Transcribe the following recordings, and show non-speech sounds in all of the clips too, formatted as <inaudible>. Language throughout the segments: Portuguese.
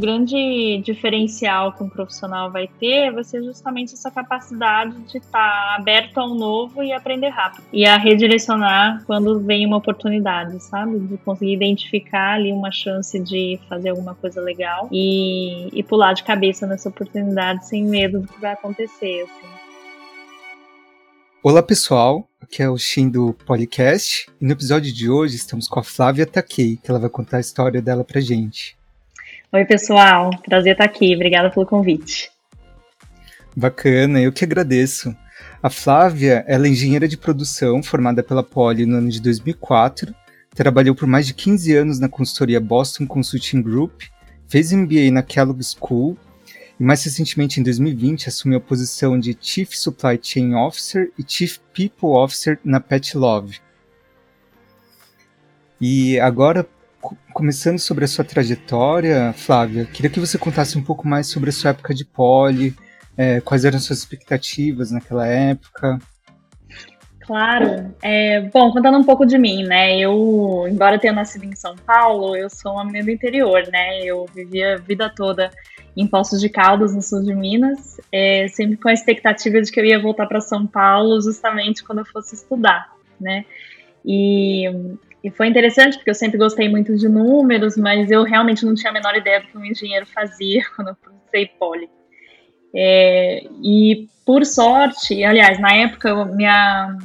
grande diferencial que um profissional vai ter vai ser justamente essa capacidade de estar tá aberto ao novo e aprender rápido. E a redirecionar quando vem uma oportunidade, sabe? De conseguir identificar ali uma chance de fazer alguma coisa legal e, e pular de cabeça nessa oportunidade sem medo do que vai acontecer, assim. Olá pessoal, aqui é o Shin do podcast e no episódio de hoje estamos com a Flávia Takei, que ela vai contar a história dela pra gente. Oi pessoal, prazer estar aqui, obrigada pelo convite. Bacana, eu que agradeço. A Flávia ela é engenheira de produção formada pela Poli no ano de 2004, trabalhou por mais de 15 anos na consultoria Boston Consulting Group, fez MBA na Kellogg School e mais recentemente, em 2020, assumiu a posição de Chief Supply Chain Officer e Chief People Officer na Pet Love. E agora, começando sobre a sua trajetória, Flávia, queria que você contasse um pouco mais sobre a sua época de poli, é, quais eram suas expectativas naquela época. Claro. É, bom, contando um pouco de mim, né? Eu, embora tenha nascido em São Paulo, eu sou uma menina do interior, né? Eu vivia a vida toda em Poços de Caldas, no sul de Minas, é, sempre com a expectativa de que eu ia voltar para São Paulo justamente quando eu fosse estudar, né? E, e, foi interessante porque eu sempre gostei muito de números, mas eu realmente não tinha a menor ideia do que um engenheiro fazia <laughs> quando eu comecei poli. É, e por sorte, aliás, na época minha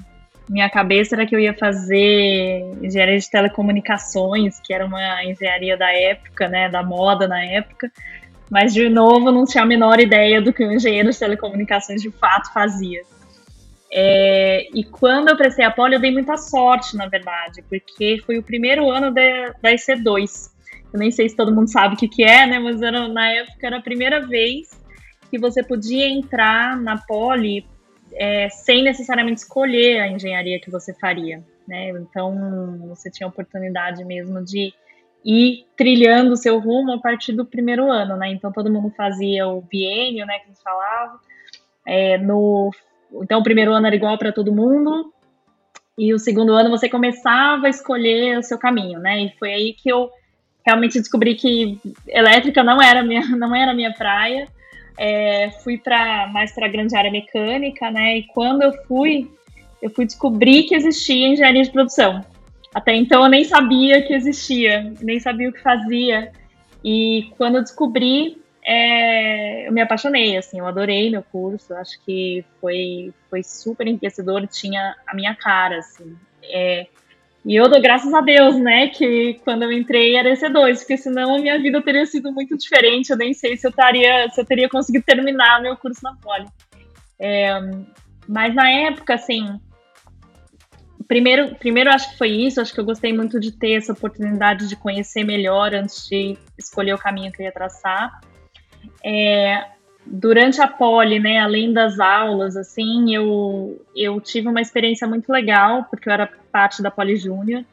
minha cabeça era que eu ia fazer engenharia de telecomunicações, que era uma engenharia da época, né, da moda na época. Mas, de novo, não tinha a menor ideia do que um engenheiro de telecomunicações de fato fazia. É, e quando eu prestei a poli, eu dei muita sorte, na verdade, porque foi o primeiro ano de, da IC2. Eu nem sei se todo mundo sabe o que, que é, né? Mas era, na época era a primeira vez que você podia entrar na poli é, sem necessariamente escolher a engenharia que você faria. Né? Então, você tinha a oportunidade mesmo de ir trilhando o seu rumo a partir do primeiro ano, né? Então todo mundo fazia o biênio, né, que a gente falava. É, no, então o primeiro ano era igual para todo mundo e o segundo ano você começava a escolher o seu caminho, né? E foi aí que eu realmente descobri que elétrica não era minha, <laughs> não era minha praia. É, fui para mais para a grande área mecânica, né? E quando eu fui, eu fui descobrir que existia engenharia de produção. Até então eu nem sabia que existia, nem sabia o que fazia. E quando eu descobri, é, eu me apaixonei, assim, eu adorei meu curso, acho que foi, foi super enriquecedor, tinha a minha cara, assim. É, e eu dou graças a Deus, né, que quando eu entrei era EC2, porque senão a minha vida teria sido muito diferente, eu nem sei se eu, taria, se eu teria conseguido terminar meu curso na Poli. É, mas na época, assim, primeiro, primeiro acho que foi isso, acho que eu gostei muito de ter essa oportunidade de conhecer melhor antes de escolher o caminho que eu ia traçar. É, durante a poli, né, além das aulas, assim, eu, eu tive uma experiência muito legal, porque eu era parte da Poli Júnior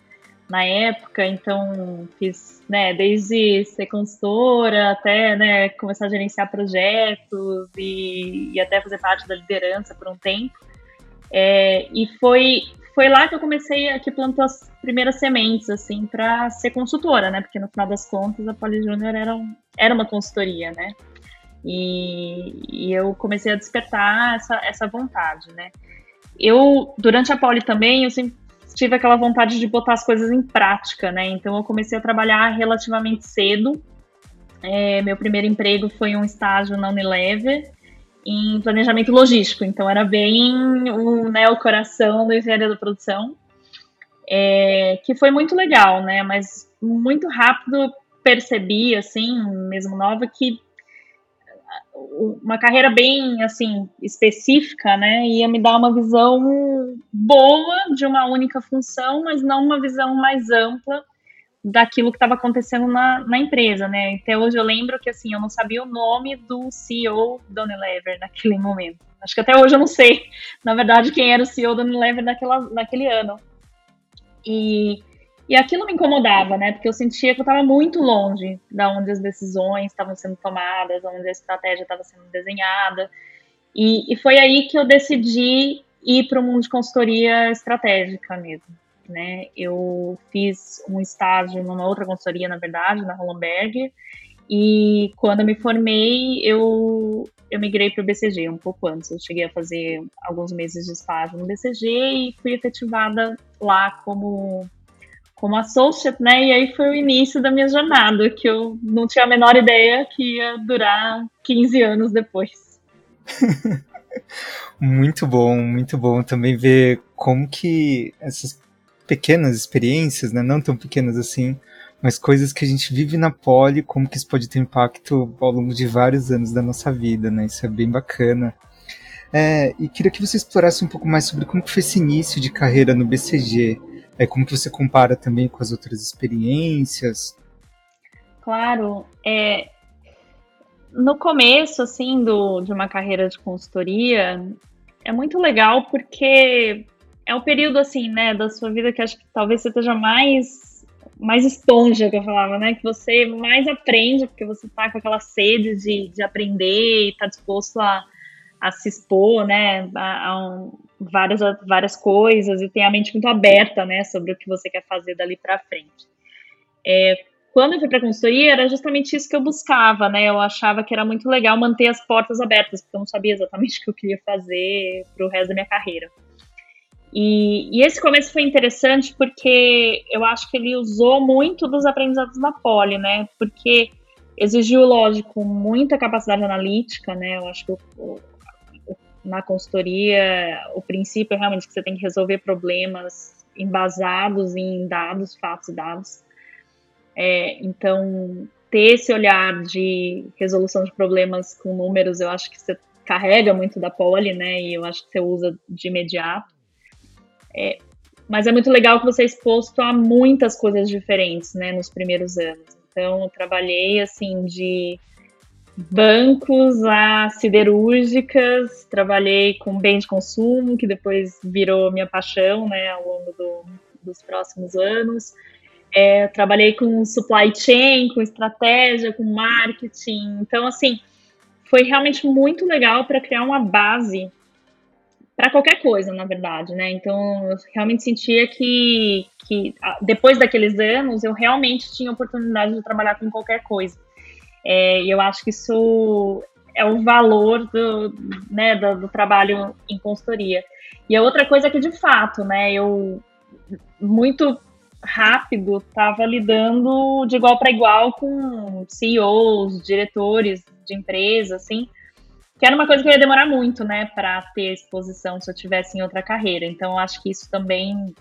na época, então fiz, né, desde ser consultora até, né, começar a gerenciar projetos e, e até fazer parte da liderança por um tempo. É, e foi foi lá que eu comecei, que plantou as primeiras sementes, assim, para ser consultora, né? Porque no final das contas a Poli Júnior era, um, era uma consultoria, né? E, e, eu comecei a despertar essa, essa vontade, né? Eu, durante a Poli também, eu sempre tive aquela vontade de botar as coisas em prática, né? Então eu comecei a trabalhar relativamente cedo. É, meu primeiro emprego foi um estágio na Unilever, em planejamento logístico. Então era bem o, né, o coração da engenharia da produção, é, que foi muito legal, né? Mas muito rápido percebi, assim, mesmo nova, que uma carreira bem assim específica, né, ia me dar uma visão boa de uma única função, mas não uma visão mais ampla daquilo que estava acontecendo na, na empresa, né? Até hoje eu lembro que assim, eu não sabia o nome do CEO da Unilever naquele momento. Acho que até hoje eu não sei, na verdade, quem era o CEO da Unilever naquela, naquele ano. E, e aquilo me incomodava, né? Porque eu sentia que eu estava muito longe da onde as decisões estavam sendo tomadas, onde a estratégia estava sendo desenhada. E, e foi aí que eu decidi ir para o mundo de consultoria estratégica mesmo né? Eu fiz um estágio numa outra consultoria, na verdade, na Hollenberg, E quando eu me formei, eu, eu migrei para o BCG um pouco antes. Eu cheguei a fazer alguns meses de estágio no BCG e fui efetivada lá como como associate, né? E aí foi o início da minha jornada, que eu não tinha a menor ideia que ia durar 15 anos depois. <laughs> muito bom, muito bom também ver como que essas pequenas experiências, né, não tão pequenas assim, mas coisas que a gente vive na poli, como que isso pode ter impacto ao longo de vários anos da nossa vida, né? Isso é bem bacana. É, e queria que você explorasse um pouco mais sobre como foi esse início de carreira no BCG. É, como que você compara também com as outras experiências? Claro, é, no começo, assim, do, de uma carreira de consultoria, é muito legal porque é o período, assim, né, da sua vida que acho que talvez você esteja mais, mais esponja, que eu falava, né, que você mais aprende, porque você tá com aquela sede de, de aprender e tá disposto a, a se expor, né, a, a um, várias, várias coisas e tem a mente muito aberta, né, sobre o que você quer fazer dali para frente. É, quando eu fui para consultoria, era justamente isso que eu buscava, né? Eu achava que era muito legal manter as portas abertas, porque eu não sabia exatamente <laughs> o que eu queria fazer para o resto da minha carreira. E, e, esse começo foi interessante porque eu acho que ele usou muito dos aprendizados da Poli, né? Porque exigiu, lógico, muita capacidade analítica, né? Eu acho que o, na consultoria, o princípio é realmente que você tem que resolver problemas embasados em dados, fatos e dados. É, então, ter esse olhar de resolução de problemas com números, eu acho que você carrega muito da poli, né? E eu acho que você usa de imediato. É, mas é muito legal que você é exposto a muitas coisas diferentes, né? Nos primeiros anos. Então, eu trabalhei, assim, de bancos a siderúrgicas, trabalhei com bem de consumo, que depois virou minha paixão, né, ao longo do, dos próximos anos. É, trabalhei com supply chain, com estratégia, com marketing. Então, assim, foi realmente muito legal para criar uma base para qualquer coisa, na verdade, né? Então, eu realmente sentia que, que depois daqueles anos, eu realmente tinha oportunidade de trabalhar com qualquer coisa. É, e eu acho que isso é o valor do, né, do, do, trabalho em consultoria. E a outra coisa é que, de fato, né, eu muito rápido estava lidando de igual para igual com CEOs, diretores de empresa, assim, que era uma coisa que eu ia demorar muito, né, para ter exposição se eu tivesse em outra carreira. Então, acho que isso também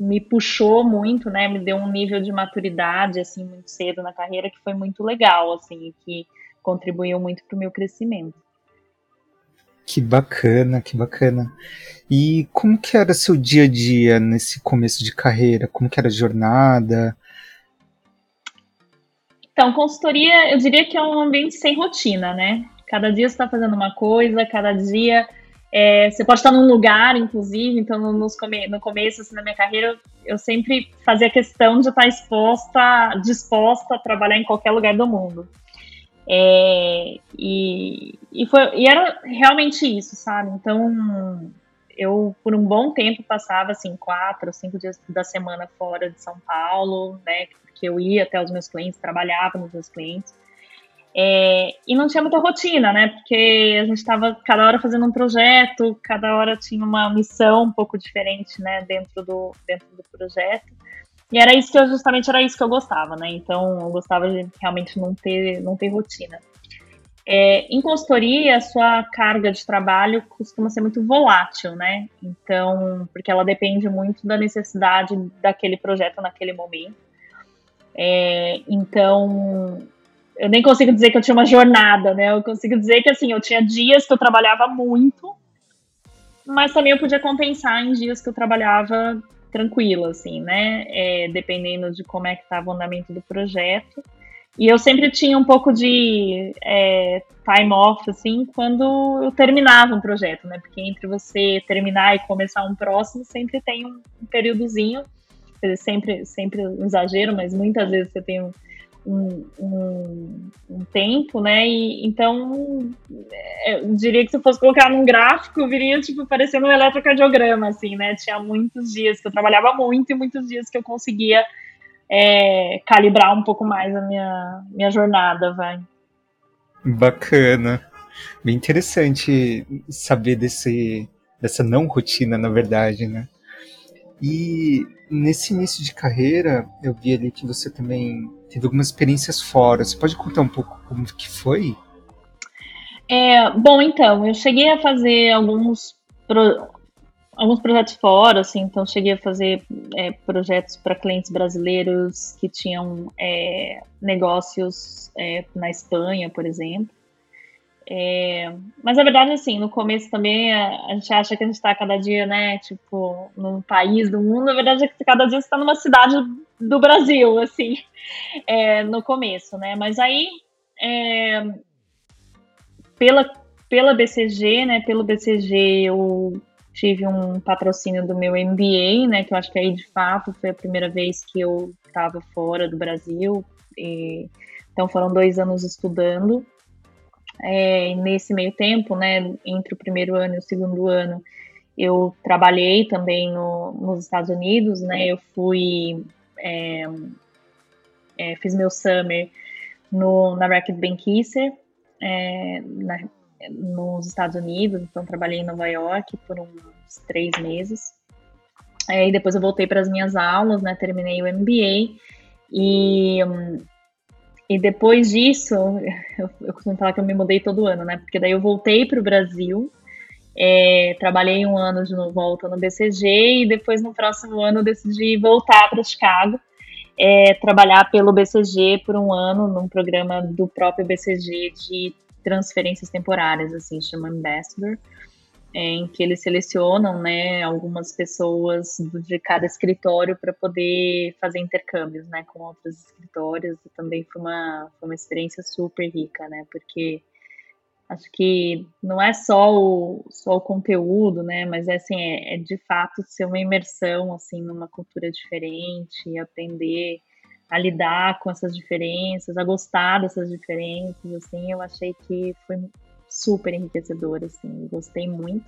me puxou muito, né? Me deu um nível de maturidade assim muito cedo na carreira que foi muito legal, assim, que contribuiu muito para o meu crescimento. Que bacana, que bacana. E como que era seu dia a dia nesse começo de carreira? Como que era a jornada? Então, consultoria, eu diria que é um ambiente sem rotina, né? Cada dia você está fazendo uma coisa, cada dia é, você pode estar num lugar, inclusive, então no, no começo assim, da minha carreira, eu sempre fazia questão de estar exposta, disposta a trabalhar em qualquer lugar do mundo. É, e, e, foi, e era realmente isso, sabe? Então, eu, por um bom tempo, passava, assim, quatro, cinco dias da semana fora de São Paulo, né? Porque eu ia até os meus clientes, trabalhava nos meus clientes. É, e não tinha muita rotina, né? Porque a gente estava cada hora fazendo um projeto, cada hora tinha uma missão um pouco diferente, né? Dentro do, dentro do projeto. E era isso que eu justamente era isso que eu gostava, né? Então eu gostava de realmente não ter, não ter rotina. É, em consultoria, a sua carga de trabalho costuma ser muito volátil, né? Então, porque ela depende muito da necessidade daquele projeto naquele momento. É, então, eu nem consigo dizer que eu tinha uma jornada, né? Eu consigo dizer que assim, eu tinha dias que eu trabalhava muito, mas também eu podia compensar em dias que eu trabalhava tranquilo, assim, né? É, dependendo de como é que estava o andamento do projeto. E eu sempre tinha um pouco de é, time off, assim, quando eu terminava um projeto, né? Porque entre você terminar e começar um próximo, sempre tem um, períodozinho. Sempre, sempre um exagero, mas muitas vezes você tem um, um, um, um, tempo, né? E, então, é, eu diria que se eu fosse colocar num gráfico, viria, tipo, parecendo um eletrocardiograma, assim, né? Tinha muitos dias que eu trabalhava muito e muitos dias que eu conseguia é, calibrar um pouco mais a minha, minha jornada, vai. Bacana. Bem interessante saber desse, dessa não rotina, na verdade, né? E nesse início de carreira, eu vi ali que você também teve algumas experiências fora. Você pode contar um pouco como que foi? É, bom, então, eu cheguei a fazer alguns, pro, alguns projetos fora, assim, então cheguei a fazer é, projetos para clientes brasileiros que tinham é, negócios é, na Espanha, por exemplo. É, mas a verdade, assim, no começo também a, a gente acha que a gente está cada dia, né, tipo, num país do mundo, a verdade é que cada dia você está numa cidade do Brasil, assim, <laughs> é, no começo, né, mas aí, é, pela, pela BCG, né, pelo BCG eu tive um patrocínio do meu MBA, né, que eu acho que aí, de fato, foi a primeira vez que eu estava fora do Brasil, e, então foram dois anos estudando, é, nesse meio tempo, né, entre o primeiro ano e o segundo ano, eu trabalhei também no, nos Estados Unidos, né, eu fui, é, é, fiz meu summer no, na Racket Benkiser, é, na, nos Estados Unidos, então trabalhei em Nova York por uns três meses, é, e depois eu voltei para as minhas aulas, né, terminei o MBA, e um, e depois disso, <laughs> eu, eu costumo falar que eu me mudei todo ano, né? Porque daí eu voltei para o Brasil, é, trabalhei um ano de volta no BCG e depois no próximo ano decidi voltar para Chicago, é, trabalhar pelo BCG por um ano num programa do próprio BCG de transferências temporárias, assim, chama Ambassador em que eles selecionam né, algumas pessoas de cada escritório para poder fazer intercâmbios né, com outros escritórios. E também foi uma, foi uma experiência super rica, né? Porque acho que não é só o, só o conteúdo, né? Mas é, assim, é, é de fato ser uma imersão assim, numa cultura diferente, aprender a lidar com essas diferenças, a gostar dessas diferenças, assim, eu achei que foi super enriquecedor, assim, gostei muito.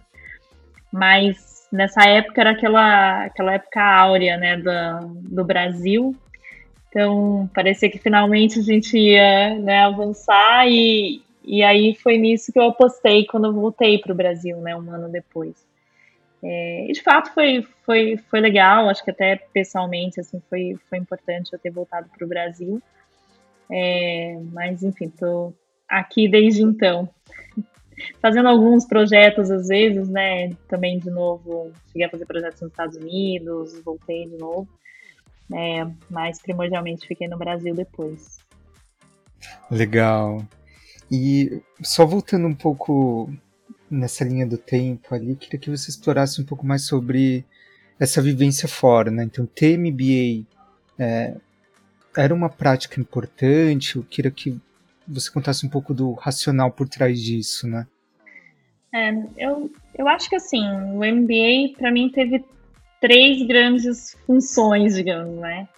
Mas nessa época era aquela, aquela época áurea, né, do, do Brasil. Então, parecia que finalmente a gente ia né, avançar e, e aí foi nisso que eu apostei quando eu voltei para o Brasil, né, um ano depois. É, e de fato foi, foi, foi legal, acho que até pessoalmente assim, foi, foi importante eu ter voltado para o Brasil. É, mas enfim, estou aqui desde então fazendo alguns projetos às vezes, né? Também de novo, cheguei a fazer projetos nos Estados Unidos, voltei de novo. É, mas primordialmente fiquei no Brasil depois. Legal. E só voltando um pouco nessa linha do tempo ali, queria que você explorasse um pouco mais sobre essa vivência fora, né? Então, ter MBA é, era uma prática importante? Eu queria que você contasse um pouco do racional por trás disso, né? É, eu, eu acho que assim, o MBA para mim teve três grandes funções, digamos, né?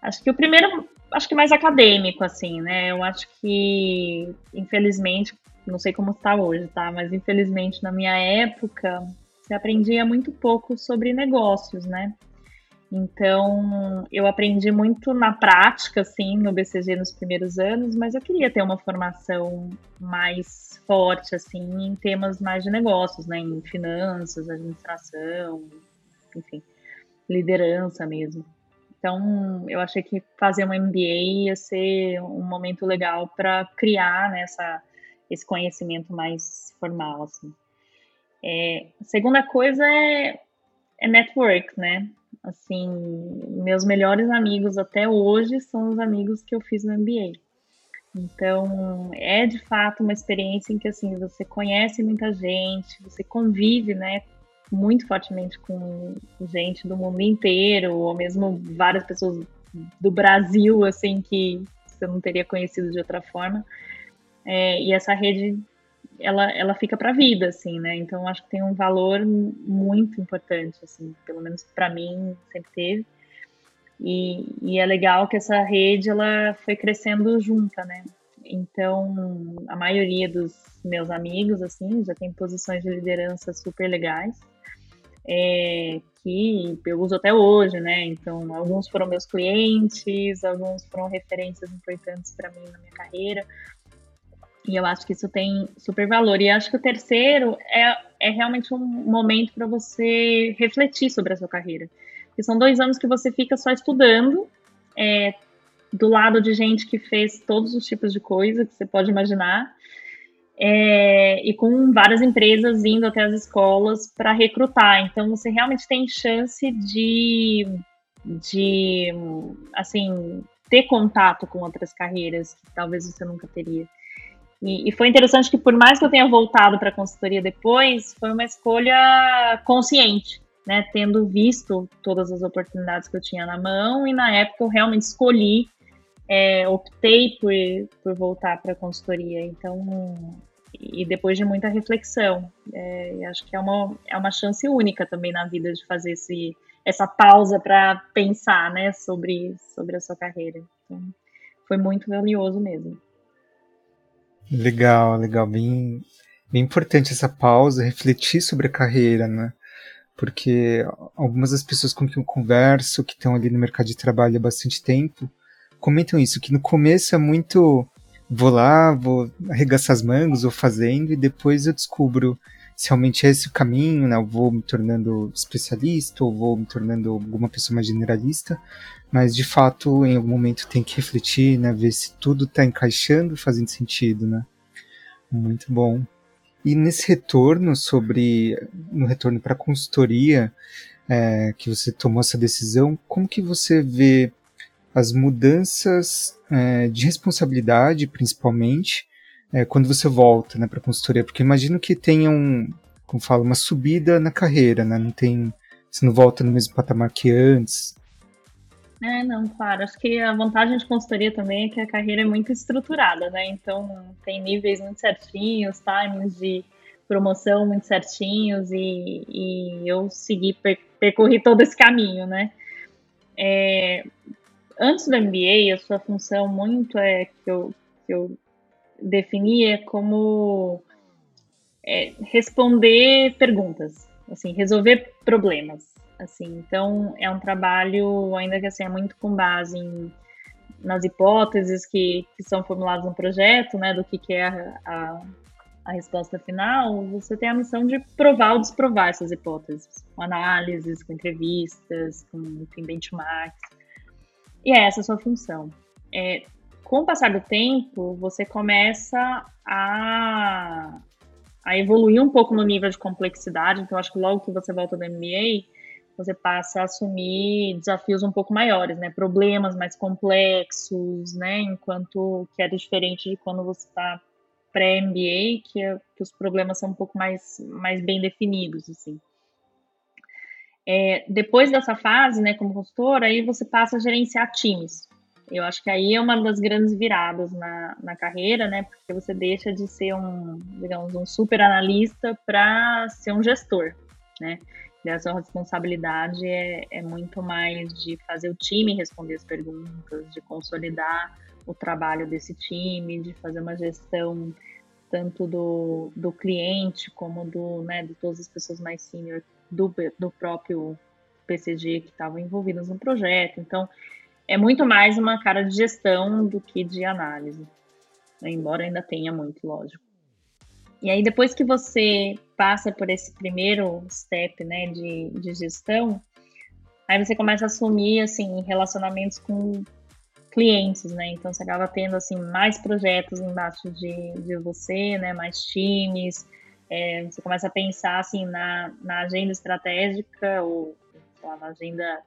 Acho que o primeiro, acho que mais acadêmico, assim, né? Eu acho que, infelizmente, não sei como está hoje, tá? Mas infelizmente na minha época, você aprendia muito pouco sobre negócios, né? Então, eu aprendi muito na prática, assim, no BCG nos primeiros anos, mas eu queria ter uma formação mais forte, assim, em temas mais de negócios, né? Em finanças, administração, enfim, liderança mesmo. Então, eu achei que fazer um MBA ia ser um momento legal para criar né, essa, esse conhecimento mais formal, assim. É, a segunda coisa é, é network, né? Assim, meus melhores amigos até hoje são os amigos que eu fiz no MBA. Então, é de fato uma experiência em que assim, você conhece muita gente, você convive, né, muito fortemente com gente do mundo inteiro, ou mesmo várias pessoas do Brasil, assim, que você não teria conhecido de outra forma. É, e essa rede ela, ela fica para a vida, assim, né? Então acho que tem um valor muito importante, assim, pelo menos para mim sempre teve. E, e é legal que essa rede ela foi crescendo junta, né? Então a maioria dos meus amigos, assim, já tem posições de liderança super legais. é, que eu uso até hoje, né? Então, alguns foram meus clientes, alguns foram referências importantes para mim na minha carreira. E eu acho que isso tem super valor. E acho que o terceiro é, é realmente um momento para você refletir sobre a sua carreira. Porque são dois anos que você fica só estudando, é, do lado de gente que fez todos os tipos de coisa que você pode imaginar. É, e com várias empresas indo até as escolas para recrutar. Então, você realmente tem chance de, de assim, ter contato com outras carreiras que talvez você nunca teria. E, e foi interessante que, por mais que eu tenha voltado para a consultoria depois, foi uma escolha consciente, né? Tendo visto todas as oportunidades que eu tinha na mão, e na época eu realmente escolhi, é, optei por, por voltar para a consultoria. Então, e depois de muita reflexão, é, acho que é uma, é uma chance única também na vida de fazer esse, essa pausa para pensar, né, sobre, sobre a sua carreira. Então, foi muito valioso mesmo. Legal, legal. Bem, bem importante essa pausa, refletir sobre a carreira, né? Porque algumas das pessoas com quem eu converso, que estão ali no mercado de trabalho há bastante tempo, comentam isso, que no começo é muito vou lá, vou arregaçar as mangas, vou fazendo, e depois eu descubro se realmente é esse o caminho, né? Eu vou me tornando especialista, ou vou me tornando alguma pessoa mais generalista, mas de fato em algum momento tem que refletir, né, ver se tudo está encaixando, fazendo sentido, né? Muito bom. E nesse retorno sobre no retorno para a consultoria é, que você tomou essa decisão, como que você vê as mudanças é, de responsabilidade, principalmente, é, quando você volta né, para a consultoria? Porque imagino que tenha um, como fala, uma subida na carreira, né? Não tem, você não volta no mesmo patamar que antes. É, não, claro. Acho que a vantagem de consultoria também é que a carreira é muito estruturada, né? Então tem níveis muito certinhos, timings de promoção muito certinhos e, e eu segui, per, percorri todo esse caminho, né? É, antes do MBA, a sua função muito é que eu, que eu definia como é, responder perguntas, assim, resolver problemas. Assim, então é um trabalho ainda que assim é muito com base em, nas hipóteses que, que são formuladas no projeto, né, do que, que é a, a, a resposta final. Você tem a missão de provar ou desprovar essas hipóteses, com análises, com entrevistas, com enfim, benchmarks. E é essa a sua função. É, com o passar do tempo, você começa a, a evoluir um pouco no nível de complexidade. Então, acho que logo que você volta do MBA, você passa a assumir desafios um pouco maiores, né? Problemas mais complexos, né? Enquanto que era diferente de quando você está pré-MBA, que, é, que, os problemas são um pouco mais, mais bem definidos, assim. É, depois dessa fase, né, como consultora, aí você passa a gerenciar times. Eu acho que aí é uma das grandes viradas na, na carreira, né? Porque você deixa de ser um, digamos, um super analista para ser um gestor, né? E a sua responsabilidade é, é muito mais de fazer o time responder as perguntas, de consolidar o trabalho desse time, de fazer uma gestão tanto do, do cliente como do, né, de todas as pessoas mais senior do, do próprio PCG que estavam envolvidas no projeto. Então, é muito mais uma cara de gestão do que de análise, né? embora ainda tenha muito, lógico. E aí, depois que você passa por esse primeiro step, né, de, de gestão, aí você começa a assumir, assim, relacionamentos com clientes, né, então você acaba tendo, assim, mais projetos embaixo de, de você, né, mais times, é, você começa a pensar, assim, na, na agenda estratégica ou na agenda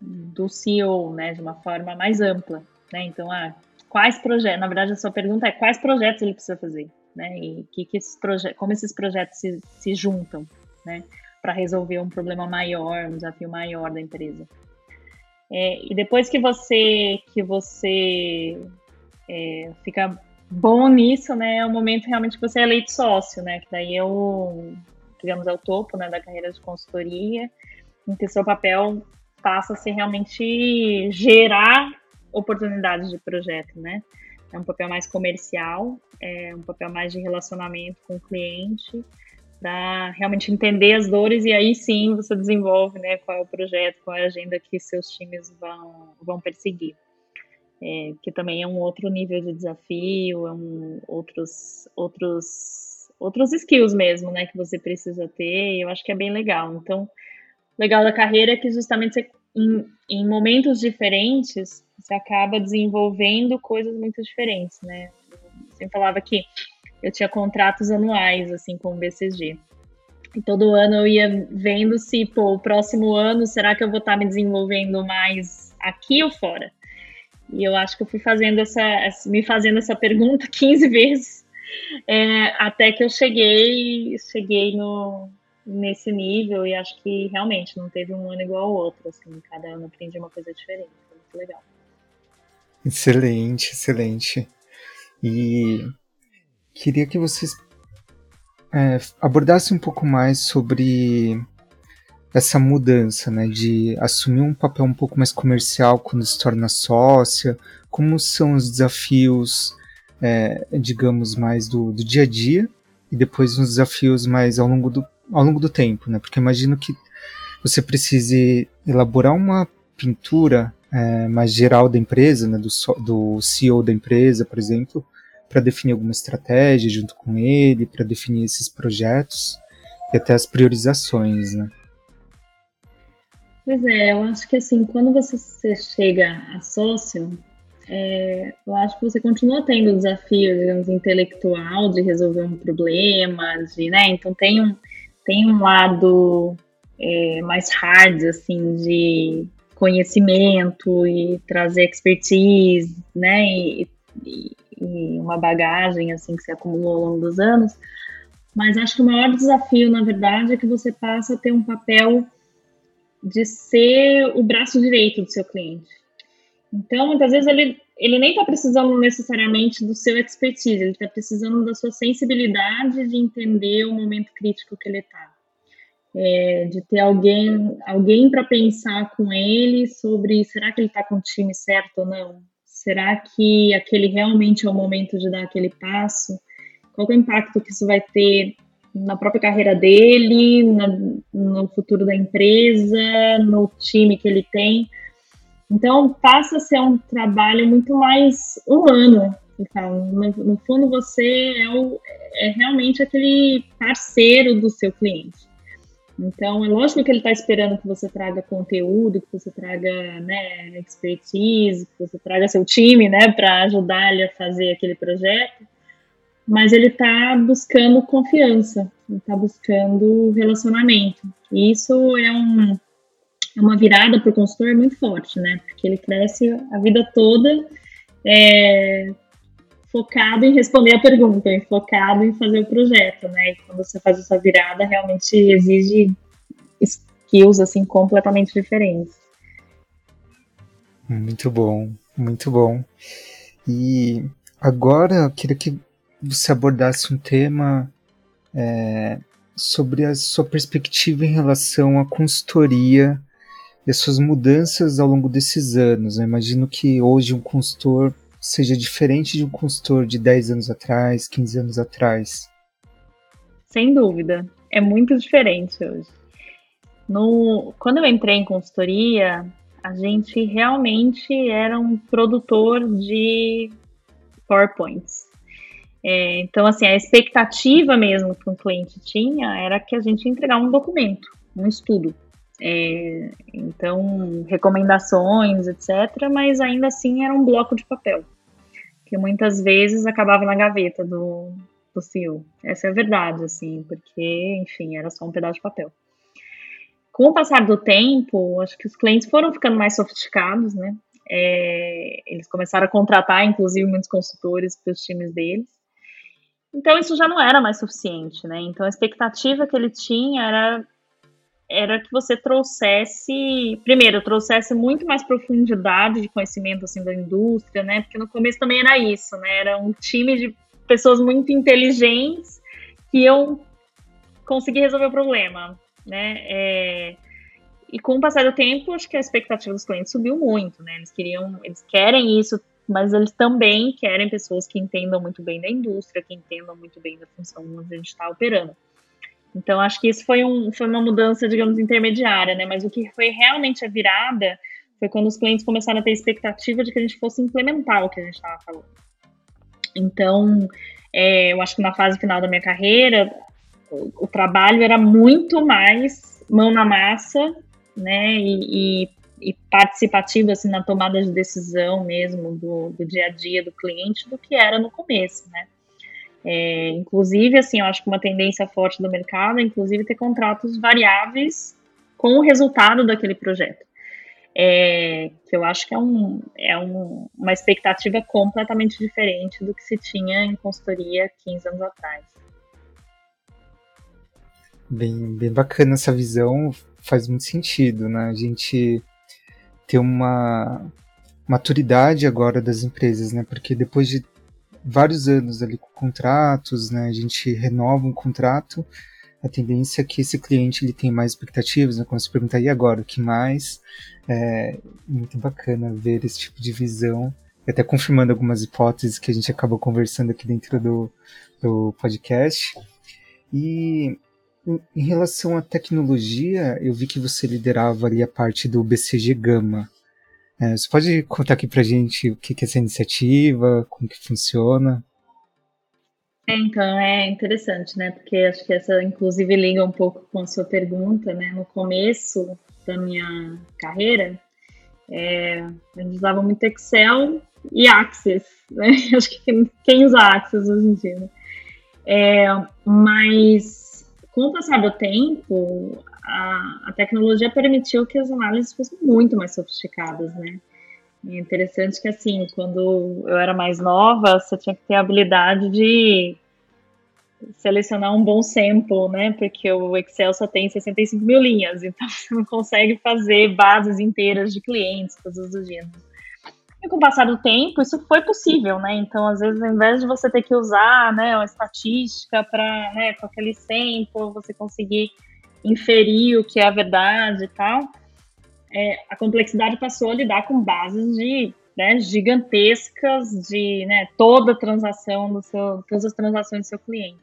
do CEO, né, de uma forma mais ampla, né, então, ah, quais projetos, na verdade a sua pergunta é quais projetos ele precisa fazer, né? E que, que esses como esses projetos se, se juntam, né? Para resolver um problema maior, um desafio maior da empresa. É, e depois que você que você é, fica bom nisso, né? É o momento realmente que você é eleito sócio, né? Que daí é o, digamos, é o topo, né? Da carreira de consultoria, em que seu papel passa a realmente gerar oportunidades de projeto, né? É um papel mais comercial, é um papel mais de relacionamento com o cliente, para realmente entender as dores e aí sim você desenvolve, né, qual é o projeto, qual é a agenda que seus times vão, vão perseguir. É, que também é um outro nível de desafio, é um, outros, outros, outros skills mesmo, né, que você precisa ter, e eu acho que é bem legal. Então, legal da carreira é que justamente você, em, em momentos diferentes, você acaba desenvolvendo coisas muito diferentes, né, você falava que eu tinha contratos anuais, assim, com o BCG. E todo ano eu ia vendo se, pô, o próximo ano, será que eu vou estar me desenvolvendo mais aqui ou fora? E eu acho que eu fui fazendo essa, me fazendo essa pergunta <laughs> 15 vezes, é, até que eu cheguei, cheguei no, nesse nível e acho que realmente não teve um ano igual ao outro, assim, cada ano aprendi uma coisa diferente, foi muito legal. Excelente, excelente. E queria que vocês é, abordassem um pouco mais sobre essa mudança, né, de assumir um papel um pouco mais comercial quando se torna sócia, como são os desafios, é, digamos, mais do, do, dia a dia e depois uns desafios mais ao longo do, ao longo do tempo, né, porque imagino que você precise elaborar uma pintura é, mais geral da empresa, né, do, do CEO da empresa, por exemplo, para definir alguma estratégia junto com ele, para definir esses projetos e até as priorizações, né? Pois é, eu acho que assim, quando você chega a sócio, é, eu acho que você continua tendo o desafio, digamos, intelectual de resolver um problema, de, né? Então tem um, tem um lado é, mais hard, assim, de conhecimento e trazer expertise, né? E, e, e uma bagagem assim que se acumulou ao longo dos anos. Mas acho que o maior desafio, na verdade, é que você passa a ter um papel de ser o braço direito do seu cliente. Então, muitas vezes ele, ele nem está precisando necessariamente do seu expertise, ele está precisando da sua sensibilidade de entender o momento crítico que ele está. É, de ter alguém alguém para pensar com ele sobre será que ele está com o time certo ou não? Será que aquele realmente é o momento de dar aquele passo? Qual é o impacto que isso vai ter na própria carreira dele, na, no futuro da empresa, no time que ele tem? Então, passa a ser um trabalho muito mais humano. Então, no, no fundo, você é, o, é realmente aquele parceiro do seu cliente. Então, é lógico que ele está esperando que você traga conteúdo, que você traga né, expertise, que você traga seu time né, para ajudar ele a fazer aquele projeto, mas ele está buscando confiança, ele está buscando relacionamento. E isso é, um, é uma virada para o consultor muito forte, né? Porque ele cresce a vida toda é, focado em responder a pergunta, focado em fazer o projeto, né? E quando você faz essa virada, realmente exige skills assim completamente diferentes. Muito bom, muito bom. E agora eu queria que você abordasse um tema é, sobre a sua perspectiva em relação à consultoria e as suas mudanças ao longo desses anos. Eu imagino que hoje um consultor seja diferente de um consultor de 10 anos atrás, 15 anos atrás? Sem dúvida, é muito diferente hoje. No, quando eu entrei em consultoria, a gente realmente era um produtor de PowerPoints. É, então, assim, a expectativa mesmo que um cliente tinha era que a gente ia entregar um documento, um estudo. É, então, recomendações, etc., mas ainda assim era um bloco de papel que muitas vezes acabava na gaveta do, do CEO. Essa é a verdade, assim, porque, enfim, era só um pedaço de papel. Com o passar do tempo, acho que os clientes foram ficando mais sofisticados, né? É, eles começaram a contratar, inclusive, muitos consultores para os times deles. Então, isso já não era mais suficiente, né? Então, a expectativa que ele tinha era era que você trouxesse, primeiro, trouxesse muito mais profundidade de conhecimento assim da indústria, né? Porque no começo também era isso, né? Era um time de pessoas muito inteligentes que iam conseguir resolver o problema, né? É, e com o passar do tempo, acho que a expectativa dos clientes subiu muito, né? Eles queriam, eles querem isso, mas eles também querem pessoas que entendam muito bem da indústria, que entendam muito bem da função onde a gente está operando. Então, acho que isso foi, um, foi uma mudança, digamos, intermediária, né? Mas o que foi realmente a virada foi quando os clientes começaram a ter expectativa de que a gente fosse implementar o que a gente estava falando. Então, é, eu acho que na fase final da minha carreira, o, o trabalho era muito mais mão na massa, né? E, e, e, participativo assim na tomada de decisão mesmo do, do dia a dia do cliente do que era no começo, né? É, inclusive, assim, eu acho que uma tendência forte do mercado é, inclusive, ter contratos variáveis com o resultado daquele projeto. É, que eu acho que é, um, é um, uma expectativa completamente diferente do que se tinha em consultoria 15 anos atrás. Bem, bem bacana essa visão, faz muito sentido, né? A gente ter uma maturidade agora das empresas, né? Porque depois de vários anos ali com contratos, né? A gente renova um contrato, a tendência é que esse cliente ele tem mais expectativas, né? Quando se perguntar, e agora, o que mais? É muito bacana ver esse tipo de visão, até confirmando algumas hipóteses que a gente acabou conversando aqui dentro do, do podcast. E em relação à tecnologia, eu vi que você liderava ali a parte do BCG Gama. É, você pode contar aqui pra gente o que, é essa iniciativa, como que funciona? É, então, é interessante, né? Porque acho que essa, inclusive, liga um pouco com a sua pergunta, né? No começo da minha carreira, é, a gente usava muito Excel e Access, né? <laughs> Acho que quem usa Access hoje em dia, né? É, mas com o passar do tempo, a, a tecnologia permitiu que as análises fossem muito mais sofisticadas, né? é interessante que, assim, quando eu era mais nova, você tinha que ter a habilidade de selecionar um bom sample, né? Porque o Excel só tem 65 mil linhas, então <laughs> você não consegue fazer bases inteiras de clientes, coisas do gênero. E com o passar do tempo, isso foi possível, né? Então, às vezes, ao invés de você ter que usar né, uma estatística para, né, com aquele sample, você conseguir inferir o que é a verdade e tal, é, a complexidade passou a lidar com bases de né, gigantescas de né, toda transação do seu, todas as transações do seu cliente.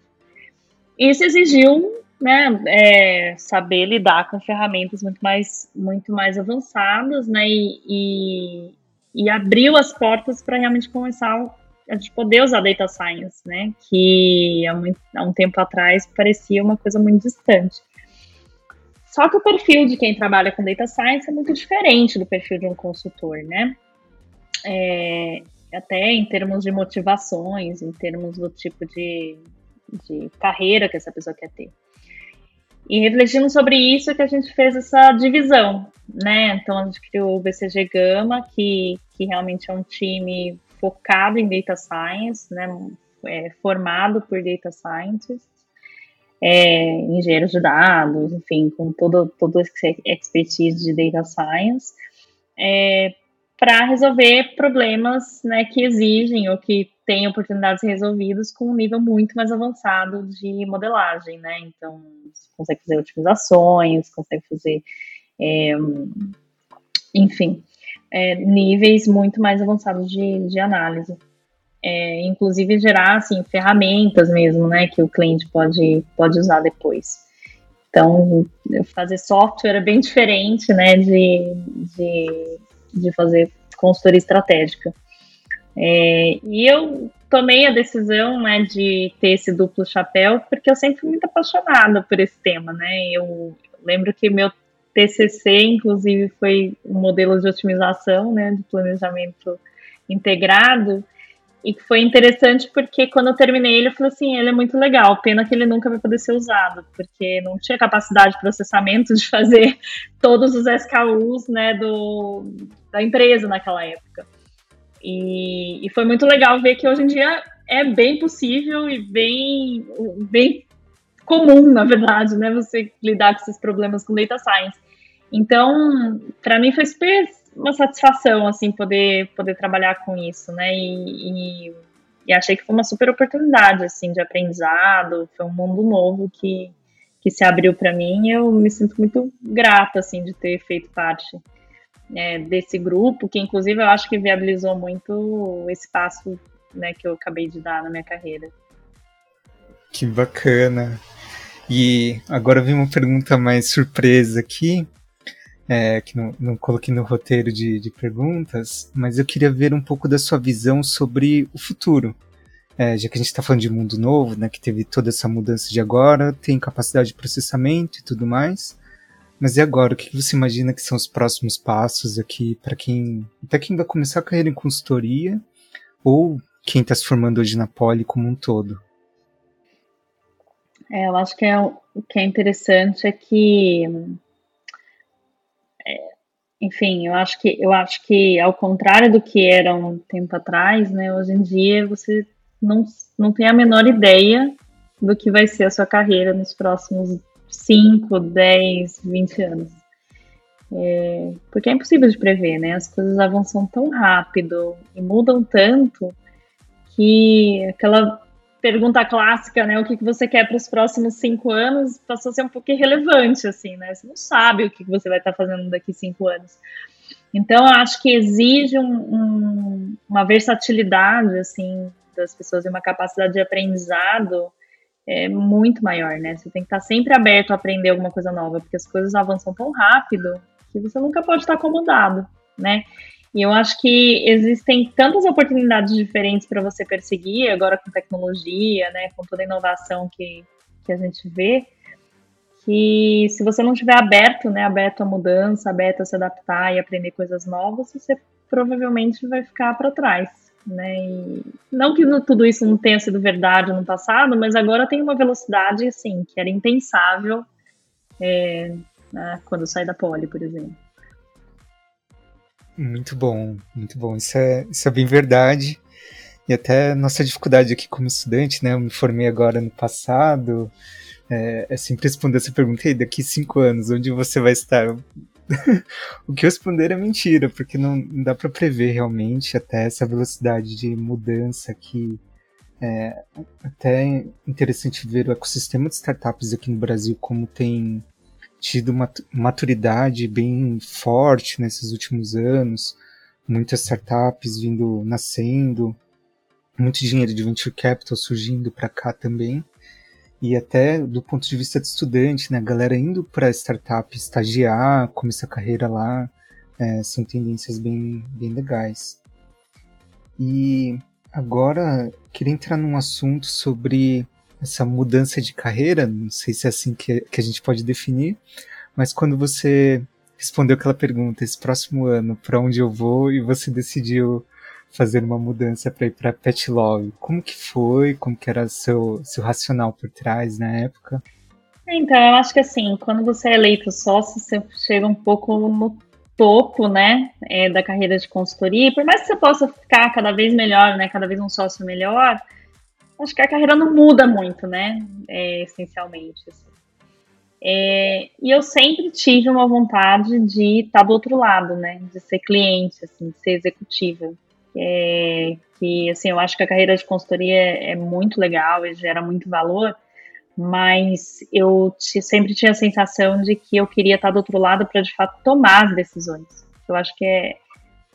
Isso exigiu né, é, saber lidar com ferramentas muito mais, muito mais avançadas, né, e, e, e abriu as portas para realmente começar a gente poder usar data science, né, que há, muito, há um tempo atrás parecia uma coisa muito distante. Só que o perfil de quem trabalha com data science é muito diferente do perfil de um consultor, né? É, até em termos de motivações, em termos do tipo de, de carreira que essa pessoa quer ter. E refletindo sobre isso é que a gente fez essa divisão, né? Então a gente criou o BCG Gama, que, que realmente é um time focado em data science, né? É, formado por data scientists é, engenheiros de dados, enfim, com todo, todo esse expertise de data science, é, para resolver problemas né, que exigem ou que têm oportunidades resolvidas com um nível muito mais avançado de modelagem, né? Então, você consegue fazer otimizações, consegue fazer, é, enfim, é, níveis muito mais avançados de, de análise é, inclusive gerar assim, ferramentas mesmo, né, que o cliente pode, pode usar depois. Então, fazer software é bem diferente, né, de, de, de fazer consultoria estratégica. É, e eu tomei a decisão, né, de ter esse duplo chapéu, porque eu sempre fui muito apaixonada por esse tema, né, eu lembro que meu TCC, inclusive, foi um modelo de otimização, né, de planejamento integrado, e foi interessante porque quando eu terminei ele, eu falei assim, ele é muito legal, pena que ele nunca vai poder ser usado, porque não tinha capacidade de processamento de fazer <laughs> todos os SKUs, né, do, da empresa naquela época. E, e foi muito legal ver que hoje em dia é bem possível e bem, bem comum, na verdade, né, você lidar com esses problemas com data science. Então, para mim foi super uma satisfação, assim, poder, poder trabalhar com isso, né? E, e, e, achei que foi uma super oportunidade, assim, de aprendizado. Foi um mundo novo que, que se abriu para mim. Eu me sinto muito grata, assim, de ter feito parte é, desse grupo, que inclusive eu acho que viabilizou muito esse passo, né, que eu acabei de dar na minha carreira. Que bacana. E agora vem uma pergunta mais surpresa aqui, é, que não, não, coloquei no roteiro de, de, perguntas, mas eu queria ver um pouco da sua visão sobre o futuro. É, já que a gente está falando de mundo novo, né, que teve toda essa mudança de agora, tem capacidade de processamento e tudo mais. Mas e agora? O que você imagina que são os próximos passos aqui para quem até quem vai começar a carreira em consultoria ou quem está se formando hoje na Poli como um todo? É, eu acho que é, o que é interessante é que, enfim, eu acho que eu acho que ao contrário do que era um tempo atrás, né, hoje em dia você não, não tem a menor ideia do que vai ser a sua carreira nos próximos 5, 10, 20 anos. É, porque é impossível de prever, né? As coisas avançam tão rápido e mudam tanto que aquela pergunta clássica, né? O que, que você quer para os próximos cinco anos passou a ser um pouco irrelevante, assim, né? Você não sabe o que, que você vai estar fazendo daqui cinco anos. Então, acho que exige um, um, uma versatilidade, assim, das pessoas e uma capacidade de aprendizado é muito maior, né? Você tem que estar sempre aberto a aprender alguma coisa nova, porque as coisas avançam tão rápido que você nunca pode estar acomodado, né? E eu acho que existem tantas oportunidades diferentes para você perseguir, agora com tecnologia, né, com toda a inovação que, que a gente vê, que se você não estiver aberto, né, aberto à mudança, aberto a se adaptar e aprender coisas novas, você provavelmente vai ficar para trás, né? E não que tudo isso não tenha sido verdade no passado, mas agora tem uma velocidade, assim, que era impensável é, né, quando eu saí da Poli, por exemplo. Muito bom, muito bom. Isso é, isso é bem verdade. E até nossa dificuldade aqui como estudante, né? Eu me formei agora no passado. É, é sempre responder essa pergunta, aí, daqui cinco anos, onde você vai estar? <laughs> o que eu responder é mentira, porque não, não dá para prever realmente até essa velocidade de mudança que é até interessante ver o ecossistema de startups aqui no Brasil como tem tido uma maturidade bem forte nesses últimos anos, muitas startups vindo nascendo, muito dinheiro de venture capital surgindo para cá também. E até do ponto de vista de estudante, né, a galera indo para startup estagiar, começar a carreira lá, é, são tendências bem, bem legais. E agora queria entrar num assunto sobre essa mudança de carreira, não sei se é assim que, que a gente pode definir, mas quando você respondeu aquela pergunta, esse próximo ano, para onde eu vou, e você decidiu fazer uma mudança para ir para Pet Love, como que foi? Como que era seu seu racional por trás na época? Então, eu acho que assim, quando você é eleito sócio, você chega um pouco no topo, né, é, da carreira de consultoria. E por mais que você possa ficar cada vez melhor, né, cada vez um sócio melhor, acho que a carreira não muda muito, né? É, essencialmente. Assim. É, e eu sempre tive uma vontade de estar do outro lado, né? De ser cliente, assim, de ser executiva. É, que, assim, eu acho que a carreira de consultoria é, é muito legal e gera muito valor, mas eu sempre tinha a sensação de que eu queria estar do outro lado para, de fato, tomar as decisões. Eu acho que é,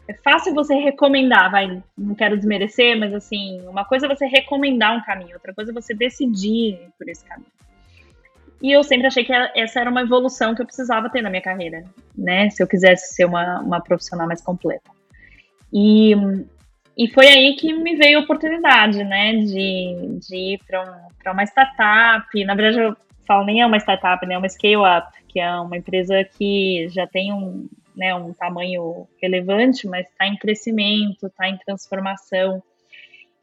é fácil você recomendar, vai, não quero desmerecer, mas assim, uma coisa é você recomendar um caminho, outra coisa é você decidir por esse caminho. E eu sempre achei que essa era uma evolução que eu precisava ter na minha carreira, né? Se eu quisesse ser uma, uma profissional mais completa. E, e foi aí que me veio a oportunidade, né? De, de ir para um, uma startup. Na verdade, eu falo nem é uma startup, né? É uma scale-up, que é uma empresa que já tem um, né, um tamanho relevante, mas está em crescimento, está em transformação.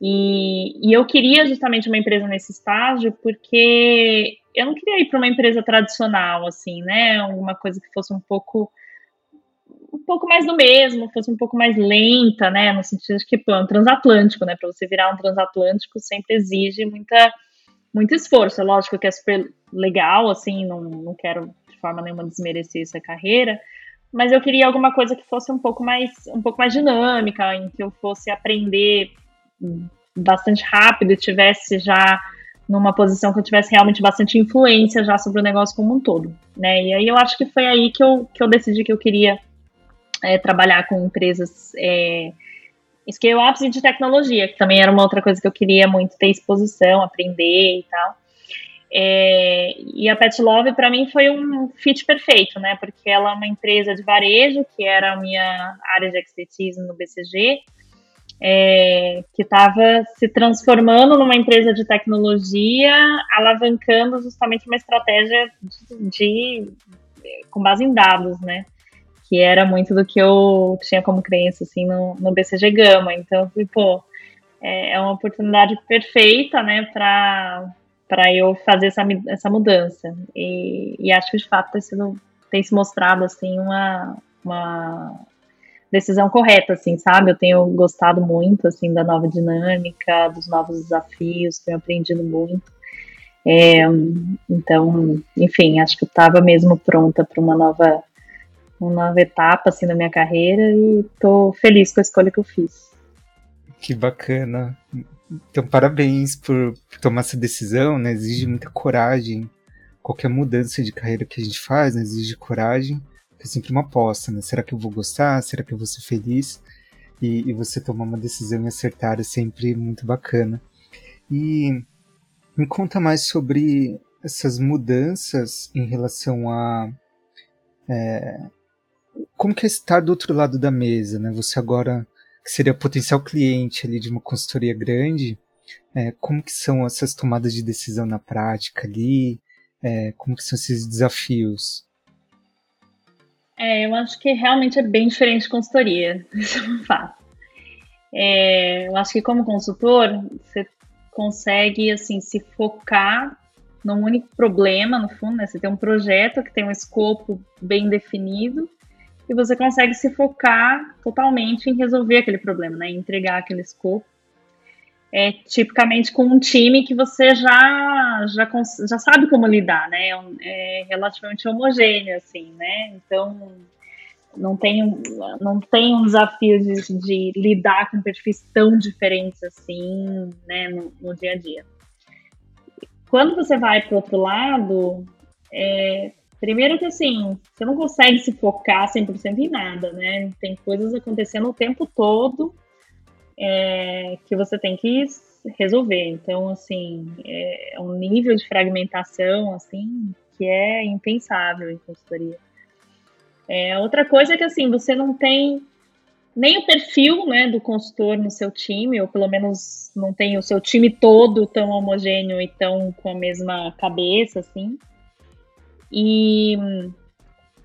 E, e, eu queria justamente uma empresa nesse estágio porque eu não queria ir para uma empresa tradicional, assim, né? Alguma coisa que fosse um pouco um pouco mais do mesmo, fosse um pouco mais lenta, né? No sentido de que, pô, é um transatlântico, né? Para você virar um transatlântico sempre exige muita, muito esforço. É lógico que é super legal, assim, não, não quero de forma nenhuma desmerecer essa carreira, mas eu queria alguma coisa que fosse um pouco mais um pouco mais dinâmica, em que eu fosse aprender bastante rápido e tivesse já numa posição que eu tivesse realmente bastante influência já sobre o negócio como um todo, né? E aí eu acho que foi aí que eu, que eu decidi que eu queria é, trabalhar com empresas é, scale-ups e de tecnologia, que também era uma outra coisa que eu queria muito ter exposição, aprender e tal. É, e a Pet Love para mim foi um fit perfeito, né? Porque ela é uma empresa de varejo, que era a minha área de expertise no BCG, é, que estava se transformando numa empresa de tecnologia, alavancando justamente uma estratégia de, de com base em dados, né? Que era muito do que eu tinha como crença, assim, no, no BCG Gama. Então, pô, é, é uma oportunidade perfeita, né, para para eu fazer essa, essa mudança. E, e, acho que de fato tem, sido, tem se mostrado assim uma, uma decisão correta, assim, sabe? Eu tenho gostado muito assim da nova dinâmica, dos novos desafios, tenho aprendido muito. É, então, enfim, acho que eu estava mesmo pronta para uma nova, uma nova etapa assim na minha carreira e estou feliz com a escolha que eu fiz. Que bacana. Então, parabéns por, tomar essa decisão, né? Exige muita coragem. Qualquer mudança de carreira que a gente faz, né? exige coragem. É sempre uma aposta, né? Será que eu vou gostar? Será que eu vou ser feliz? E, e você tomar uma decisão e acertar é sempre muito bacana. E me conta mais sobre essas mudanças em relação a é, como que é estar do outro lado da mesa, né? Você agora que seria potencial cliente ali de uma consultoria grande, é, como que são essas tomadas de decisão na prática ali? É, como que são esses desafios? É, eu acho que realmente é bem diferente de consultoria, <laughs> isso é um fato. É, eu acho que como consultor, você consegue assim se focar num único problema, no fundo, né? Você tem um projeto que tem um escopo bem definido e você consegue se focar totalmente em resolver aquele problema, né? Entregar aquele escopo. É tipicamente com um time que você já já, já sabe como lidar, né? É, é relativamente homogêneo, assim, né? Então não tem, não tem um desafio de, de lidar com perfis tão diferentes assim, né, no, no dia a dia. Quando você vai para o outro lado, é, primeiro que assim, você não consegue se focar 100% em nada, né? Tem coisas acontecendo o tempo todo é, que você tem que resolver. Então, assim, é, é um nível de fragmentação, assim, que é impensável em consultoria. É, outra coisa é que assim, você não tem nem o perfil né, do consultor no seu time, ou pelo menos não tem o seu time todo tão homogêneo e tão com a mesma cabeça, assim. E,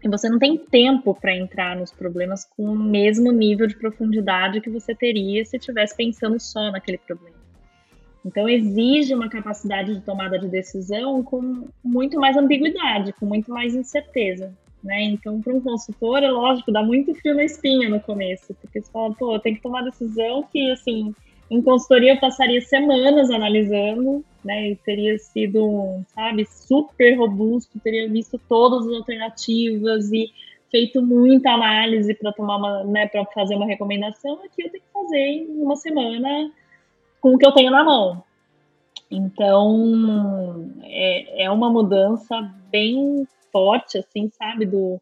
e você não tem tempo para entrar nos problemas com o mesmo nível de profundidade que você teria se estivesse pensando só naquele problema. Então exige uma capacidade de tomada de decisão com muito mais ambiguidade, com muito mais incerteza. Né? Então, para um consultor, é lógico, dá muito frio na espinha no começo, porque você fala, pô, tem que tomar decisão que, assim, em consultoria eu passaria semanas analisando, né, e teria sido, sabe, super robusto, teria visto todas as alternativas e feito muita análise para tomar uma, né, para fazer uma recomendação, aqui eu tenho que fazer em uma semana com o que eu tenho na mão. Então, é, é uma mudança bem forte, assim, sabe, do,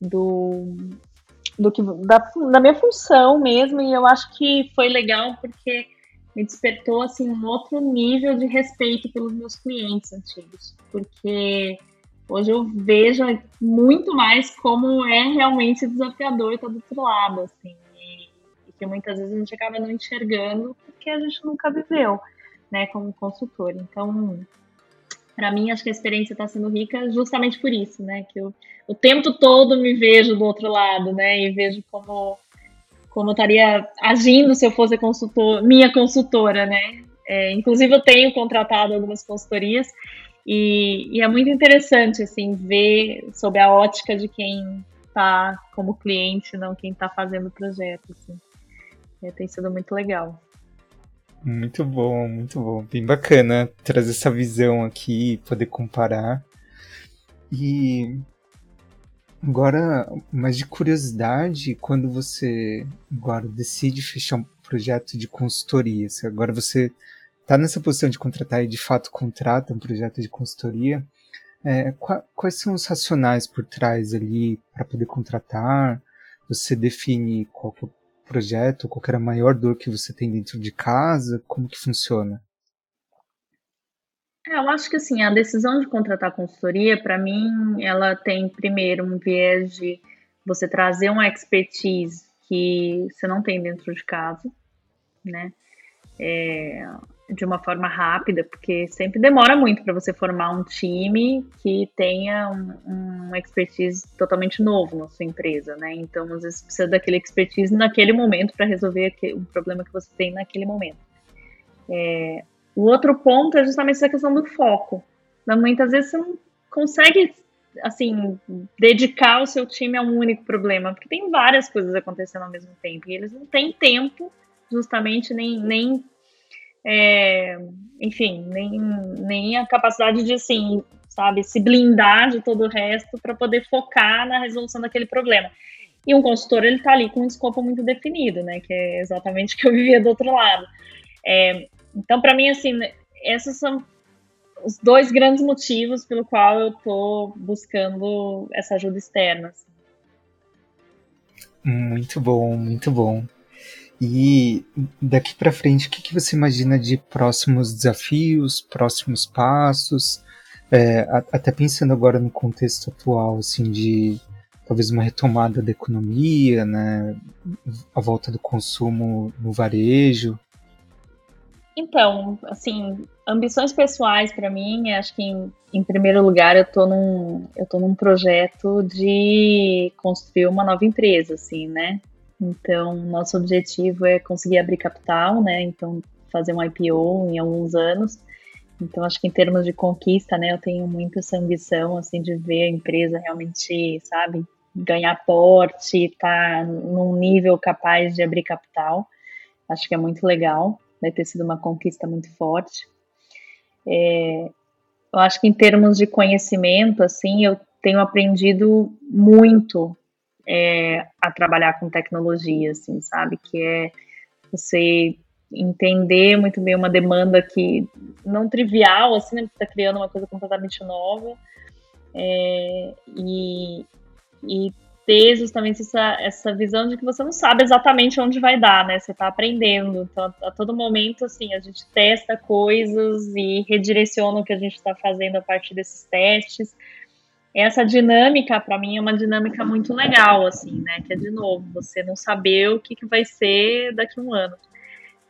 do, do que da, da minha função mesmo, e eu acho que foi legal porque me despertou assim um outro nível de respeito pelos meus clientes antigos, porque hoje eu vejo muito mais como é realmente desafiador estar do outro lado, assim, e, que muitas vezes a gente acaba não enxergando porque a gente nunca viveu, né, como consultor. Então, para mim, acho que a experiência está sendo rica justamente por isso, né? Que eu o tempo todo me vejo do outro lado, né? E vejo como como estaria agindo se eu fosse consultor, minha consultora, né? É, inclusive eu tenho contratado algumas consultorias e, e, é muito interessante assim ver sob a ótica de quem está como cliente, não quem está fazendo o projeto. Assim. É, tem sido muito legal. Muito bom, muito bom. Bem bacana trazer essa visão aqui, poder comparar. E agora, mais de curiosidade, quando você agora decide fechar um projeto de consultoria, agora você está nessa posição de contratar e de fato contrata um projeto de consultoria, é, quais são os racionais por trás ali para poder contratar? Você define qual que é o projeto? Qual era a maior dor que você tem dentro de casa? Como que funciona? É, eu acho que assim, a decisão de contratar consultoria, para mim, ela tem primeiro um viés de você trazer uma expertise que você não tem dentro de casa, né? É, de uma forma rápida, porque sempre demora muito para você formar um time que tenha um, um, expertise totalmente novo na sua empresa, né? Então, às vezes precisa daquele expertise naquele momento para resolver o problema que você tem naquele momento. É, o outro ponto é justamente essa questão do foco. Muitas vezes você não consegue, assim, dedicar o seu time a um único problema, porque tem várias coisas acontecendo ao mesmo tempo e eles não têm tempo, justamente, nem, nem é, enfim, nem, nem a capacidade de, assim, sabe, se blindar de todo o resto para poder focar na resolução daquele problema. E um consultor, ele está ali com um escopo muito definido, né, que é exatamente o que eu vivia do outro lado. É, então, para mim, assim, esses são os dois grandes motivos pelo qual eu estou buscando essa ajuda externa. Assim. Muito bom, muito bom. E daqui para frente, o que, que, você imagina de próximos desafios, próximos passos? É, até pensando agora no contexto atual, assim, de talvez uma retomada da economia, né, a volta do consumo no varejo. Então, assim, ambições pessoais para mim, acho que em, em, primeiro lugar eu tô num eu tô num projeto de construir uma nova empresa, assim, né? Então, nosso objetivo é conseguir abrir capital, né? Então, fazer um IPO em alguns anos. Então, acho que em termos de conquista, né, eu tenho muito essa ambição, assim, de ver a empresa realmente, sabe, ganhar porte, estar tá num nível capaz de abrir capital. Acho que é muito legal, vai ter sido uma conquista muito forte. É, eu acho que em termos de conhecimento, assim, eu tenho aprendido muito é, a trabalhar com tecnologia, assim, sabe? Que é você entender muito bem uma demanda que não trivial, assim, né? Você está criando uma coisa completamente nova é, e, e ter justamente essa, essa visão de que você não sabe exatamente onde vai dar, né? Você está aprendendo. Então, a todo momento, assim, a gente testa coisas e redireciona o que a gente está fazendo a partir desses testes essa dinâmica para mim é uma dinâmica muito legal, assim, né? Que é de novo, você não saber o que, que vai ser daqui a um ano.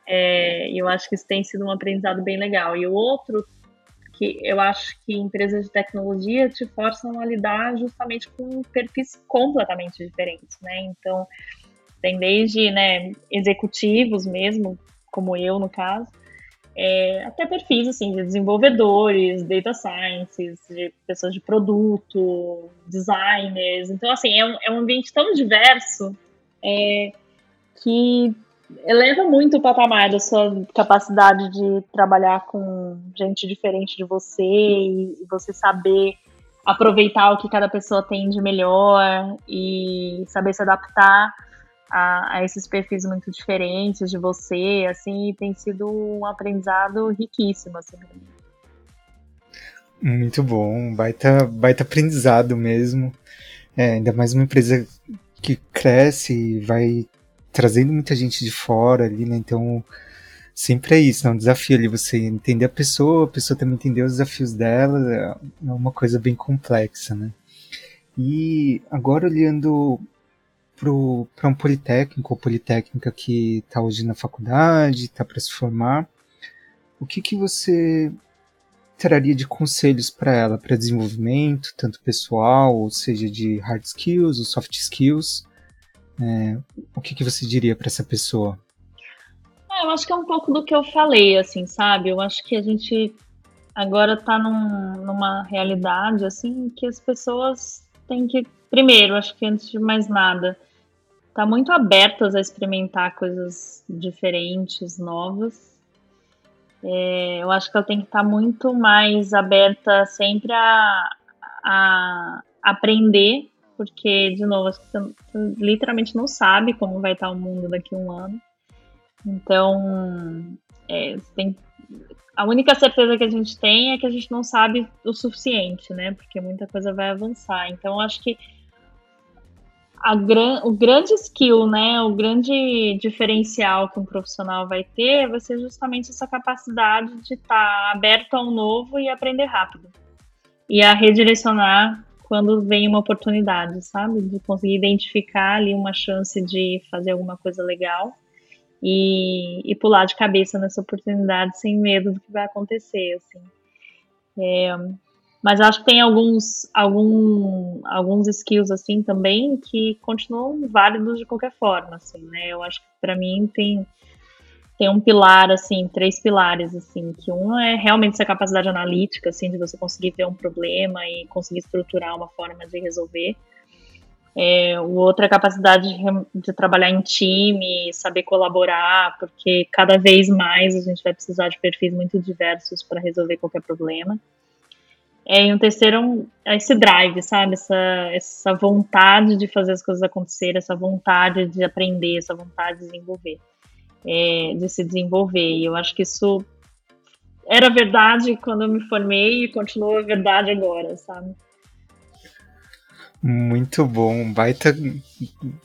É, eu acho que isso tem sido um aprendizado bem legal. E o outro que eu acho que empresas de tecnologia te forçam a lidar justamente com perfis completamente diferentes, né? Então tem desde né, executivos mesmo, como eu no caso, é, até perfis assim, de desenvolvedores, data scientists, de pessoas de produto, designers. Então, assim, é um, é um ambiente tão diverso é, que eleva muito o patamar da sua capacidade de trabalhar com gente diferente de você e você saber aproveitar o que cada pessoa tem de melhor e saber se adaptar a, a, esses perfis muito diferentes de você, assim, tem sido um aprendizado riquíssimo, assim. Muito bom, baita, baita aprendizado mesmo. É, ainda mais uma empresa que cresce e vai trazendo muita gente de fora ali, né? Então, sempre é isso, é um desafio ali, você entender a pessoa, a pessoa também entender os desafios dela, é uma coisa bem complexa, né? E agora olhando para um politécnico ou politécnica que está hoje na faculdade, está para se formar, o que, que você traria de conselhos para ela, para desenvolvimento, tanto pessoal, ou seja, de hard skills ou soft skills? É, o que, que você diria para essa pessoa? É, eu acho que é um pouco do que eu falei, assim, sabe? Eu acho que a gente agora está num, numa realidade, assim, que as pessoas têm que, primeiro, acho que antes de mais nada, tá muito abertas a experimentar coisas diferentes, novas. É, eu acho que ela tem que estar tá muito mais aberta sempre a, a aprender, porque, de novo, você literalmente não sabe como vai estar o mundo daqui a um ano. Então, é, tem, a única certeza que a gente tem é que a gente não sabe o suficiente, né? Porque muita coisa vai avançar. Então, acho que gran, o grande skill, né, o grande diferencial que um profissional vai ter vai ser justamente essa capacidade de estar tá aberto ao novo e aprender rápido. E a redirecionar quando vem uma oportunidade, sabe? De conseguir identificar ali uma chance de fazer alguma coisa legal e, e pular de cabeça nessa oportunidade sem medo do que vai acontecer, assim. É, mas acho que tem alguns, algum, alguns skills assim também que continuam válidos de qualquer forma, assim, né? Eu acho que para mim tem tem um pilar assim, três pilares assim, que um é realmente essa capacidade analítica assim de você conseguir ver um problema e conseguir estruturar uma forma de resolver. É, o outro é a capacidade de, de, trabalhar em time, saber colaborar, porque cada vez mais a gente vai precisar de perfis muito diversos para resolver qualquer problema. É, e um terceiro é esse drive, sabe? Essa, essa vontade de fazer as coisas acontecerem, essa vontade de aprender, essa vontade de desenvolver, é, de se desenvolver. E eu acho que isso era verdade quando eu me formei e continua verdade agora, sabe? Muito bom, baita.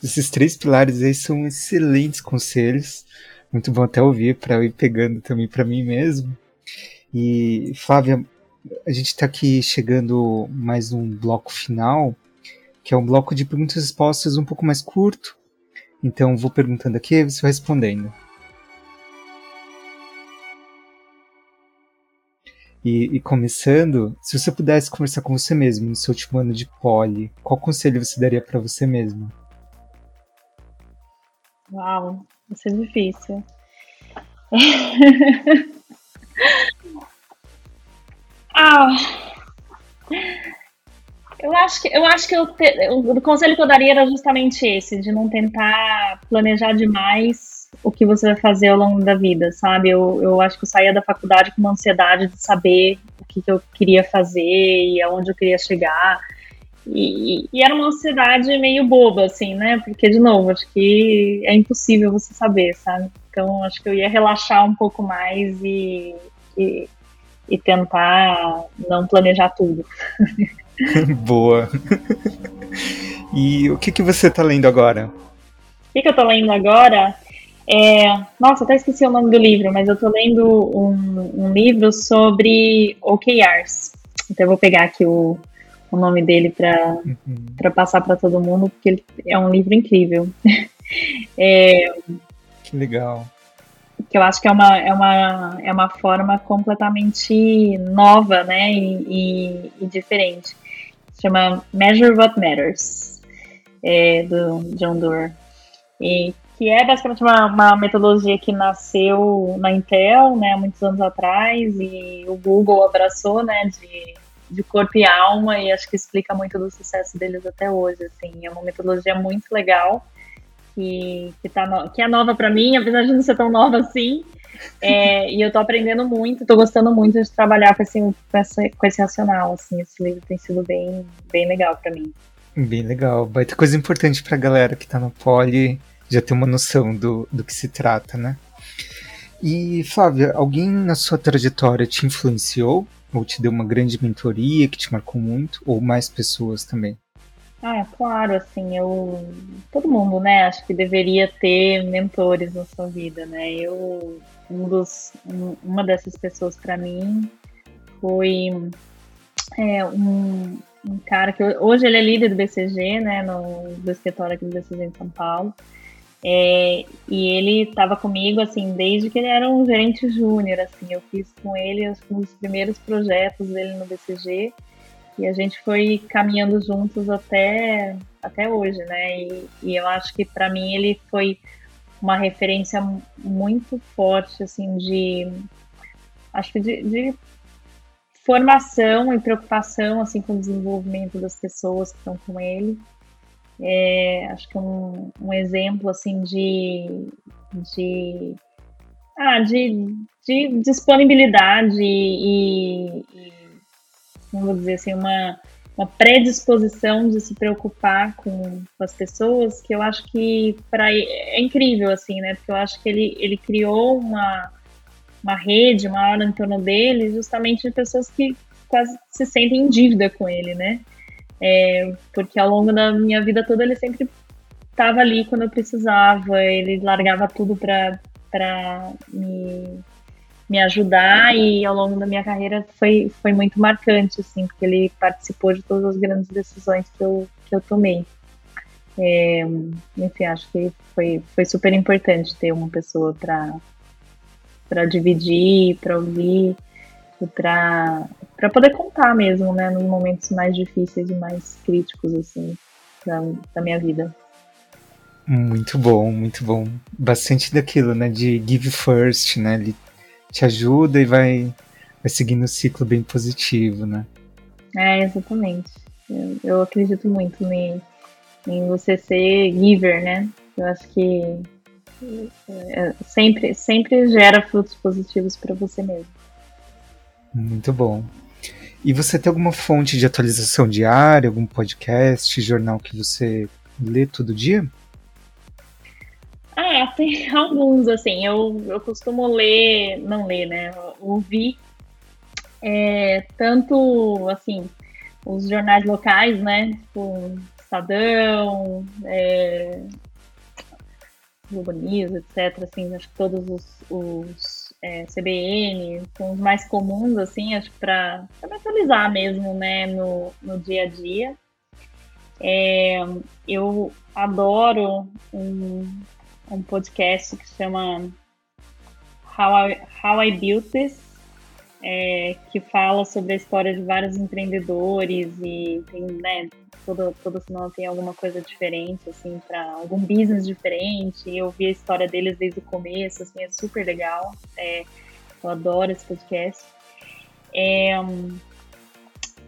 Esses três pilares aí são excelentes conselhos. Muito bom até ouvir para ir pegando também para mim mesmo. E Flávia, a gente está aqui chegando mais um bloco final, que é um bloco de perguntas e respostas um pouco mais curto. Então vou perguntando aqui e você vai respondendo. E, e, começando, se você pudesse conversar com você mesmo no seu último ano de poli, qual conselho você daria para você mesmo? Uau, isso é difícil. <laughs> ah, eu acho que eu acho que eu te, o conselho que eu daria era justamente esse, de não tentar planejar demais o que você vai fazer ao longo da vida, sabe? Eu, eu acho que eu saía da faculdade com uma ansiedade de saber o que, que eu queria fazer e aonde eu queria chegar. E, e, era uma ansiedade meio boba, assim, né? Porque, de novo, acho que é impossível você saber, sabe? Então, acho que eu ia relaxar um pouco mais e, e, e tentar não planejar tudo. <laughs> Boa. E o que, que você está lendo agora? O que, que eu estou lendo agora? É, nossa, até esqueci o nome do livro, mas eu tô lendo um, um livro sobre OKRs. Então eu vou pegar aqui o, o nome dele para uhum. passar para todo mundo, porque ele é um livro incrível. <laughs> é, que legal. Que eu acho que é uma, é uma, é uma forma completamente nova, né, e, e, e diferente. Se chama Measure What Matters, é, do John Doerr. E que é basicamente uma, uma, metodologia que nasceu na Intel, né, há muitos anos atrás, e o Google abraçou, né, de, de corpo e alma, e acho que explica muito do sucesso deles até hoje, assim, é uma metodologia muito legal, que, que, tá no, que é nova para mim, apesar de não ser tão nova assim, é, e eu tô aprendendo muito, tô gostando muito de trabalhar com esse, com esse, com esse racional, assim, esse livro tem sido bem, bem legal para mim. Bem legal, vai ter coisa importante pra galera que tá no Poli, já ter uma noção do, do que se trata, né? E, Flávia, alguém na sua trajetória te influenciou? Ou te deu uma grande mentoria que te marcou muito? Ou mais pessoas também? Ah, é claro, assim, eu. Todo mundo, né? Acho que deveria ter mentores na sua vida, né? Eu. Um dos, um, uma dessas pessoas para mim foi é, um, um cara que hoje ele é líder do BCG, né? No, do escritório aqui do BCG em São Paulo. É, e ele estava comigo, assim, desde que ele era um gerente júnior, assim, eu fiz com ele um dos primeiros projetos dele no BCG e a gente foi caminhando juntos até, até hoje, né? E, e eu acho que para mim ele foi uma referência muito forte, assim, de acho que de, de formação e preocupação, assim, com o desenvolvimento das pessoas que estão com ele é, acho que um, um exemplo assim de, de, ah, de, de disponibilidade e, vamos dizer assim, uma, uma predisposição de se preocupar com, com as pessoas que eu acho que para é incrível assim, né? Porque eu acho que ele, ele criou uma, uma rede, uma hora em torno dele, justamente de pessoas que quase se sentem em dívida com ele, né? É, porque ao longo da minha vida toda ele sempre estava ali quando eu precisava, ele largava tudo para me, me ajudar e ao longo da minha carreira foi, foi muito marcante, assim, porque ele participou de todas as grandes decisões que eu, que eu tomei. É, enfim, acho que foi, foi super importante ter uma pessoa para dividir, para ouvir e para poder contar mesmo, né, nos momentos mais difíceis e mais críticos, assim, da, da minha vida. Muito bom, muito bom. Bastante daquilo, né, de give first, né, te ajuda e vai, vai seguindo um ciclo bem positivo, né. É, exatamente. Eu, eu acredito muito em em você ser giver, né? Eu acho que é, sempre, sempre gera frutos positivos para você mesmo. Muito bom. E você tem alguma fonte de atualização diária, algum podcast, jornal que você lê todo dia? Ah, tem <laughs> alguns, assim. Eu, eu costumo ler, não ler, né? Ouvir é, tanto, assim, os jornais locais, né? Tipo, Estadão, é, Globo News, etc. Assim, acho que todos os, os é, CBN são os mais comuns, assim, acho que para me atualizar mesmo, né, no, no dia a dia. É, eu adoro um, um podcast que chama How I, How I Built This, é, que fala sobre a história de vários empreendedores e tem, né, toda, toda semana tem alguma coisa diferente, assim, para algum business diferente. Eu vi a história deles desde o começo, assim, é super legal. É, eu adoro esse podcast. É,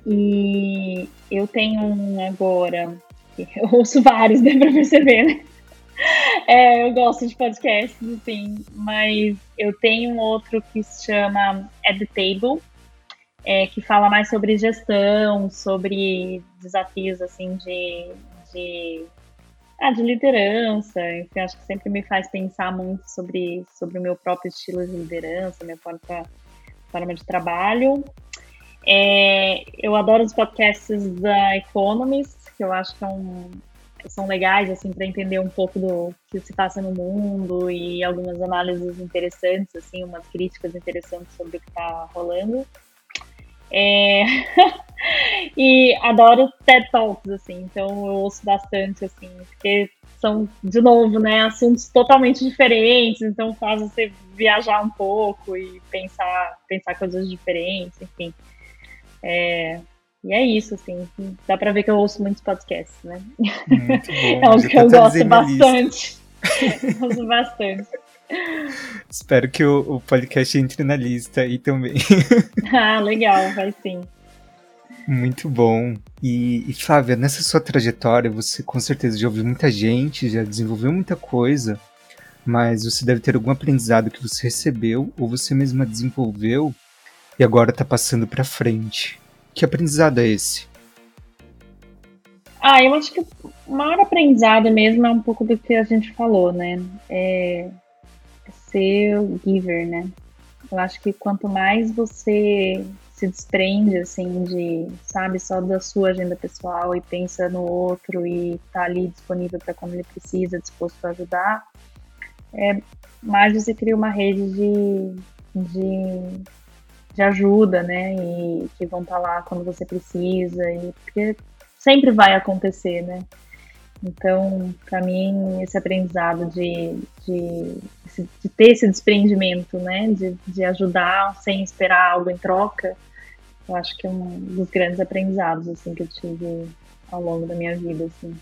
e eu tenho um agora, eu ouço vários, dá <laughs> pra perceber, né? É, eu gosto de podcasts, assim, mas eu tenho um outro que se chama At the Table, é, que fala mais sobre gestão, sobre desafios assim de, de, ah, de liderança. Enfim, acho que sempre me faz pensar muito sobre, sobre o meu próprio estilo de liderança, minha forma, forma de trabalho. É, eu adoro os podcasts da Economist, que eu acho que é um, são legais assim para entender um pouco do que se passa no mundo e algumas análises interessantes, assim, umas críticas interessantes sobre o que está rolando. É... <laughs> e adoro TED Talks, assim, então eu ouço bastante, assim, porque são, de novo, né, assuntos totalmente diferentes, então faz você viajar um pouco e pensar, pensar coisas diferentes, enfim. É, e é isso, assim, dá pra ver que eu ouço muitos podcasts, né? Muito bom. <laughs> é algo que eu gosto bastante. <laughs> gosto bastante. Espero que o, o, podcast entre na lista aí também. <laughs> ah, legal, vai sim. Muito bom. E, e, Flávia, nessa sua trajetória, você com certeza já ouviu muita gente, já desenvolveu muita coisa, mas você deve ter algum aprendizado que você recebeu ou você mesma desenvolveu e agora está passando para frente. Que aprendizado é esse? Ah, eu acho que o maior aprendizado mesmo é um pouco do que a gente falou, né? É ser o giver, né? Eu acho que quanto mais você se desprende, assim, de, sabe, só da sua agenda pessoal e pensa no outro e tá ali disponível para quando ele precisa, disposto a ajudar, é, mais você cria uma rede de, de, de ajuda, né? E que vão estar tá lá quando você precisa, e porque sempre vai acontecer, né? Então, para mim, esse aprendizado de, de, de, ter esse desprendimento, né, de, de ajudar sem esperar algo em troca, eu acho que é um dos grandes aprendizados assim que eu tive ao longo da minha vida, assim.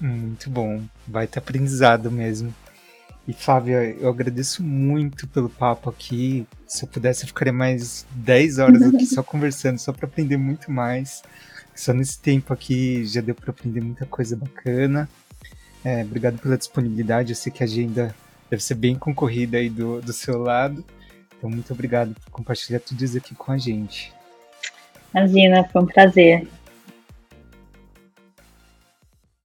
Muito bom, vai ter aprendizado mesmo. E Flávia, eu agradeço muito pelo papo aqui. Se eu pudesse, eu ficaria mais 10 horas aqui só <laughs> conversando, só para aprender muito mais. Só nesse tempo aqui já deu para aprender muita coisa bacana. É, obrigado pela disponibilidade. Eu sei que a agenda deve ser bem concorrida aí do, do seu lado. Então, muito obrigado por compartilhar tudo isso aqui com a gente. Imagina, foi um prazer.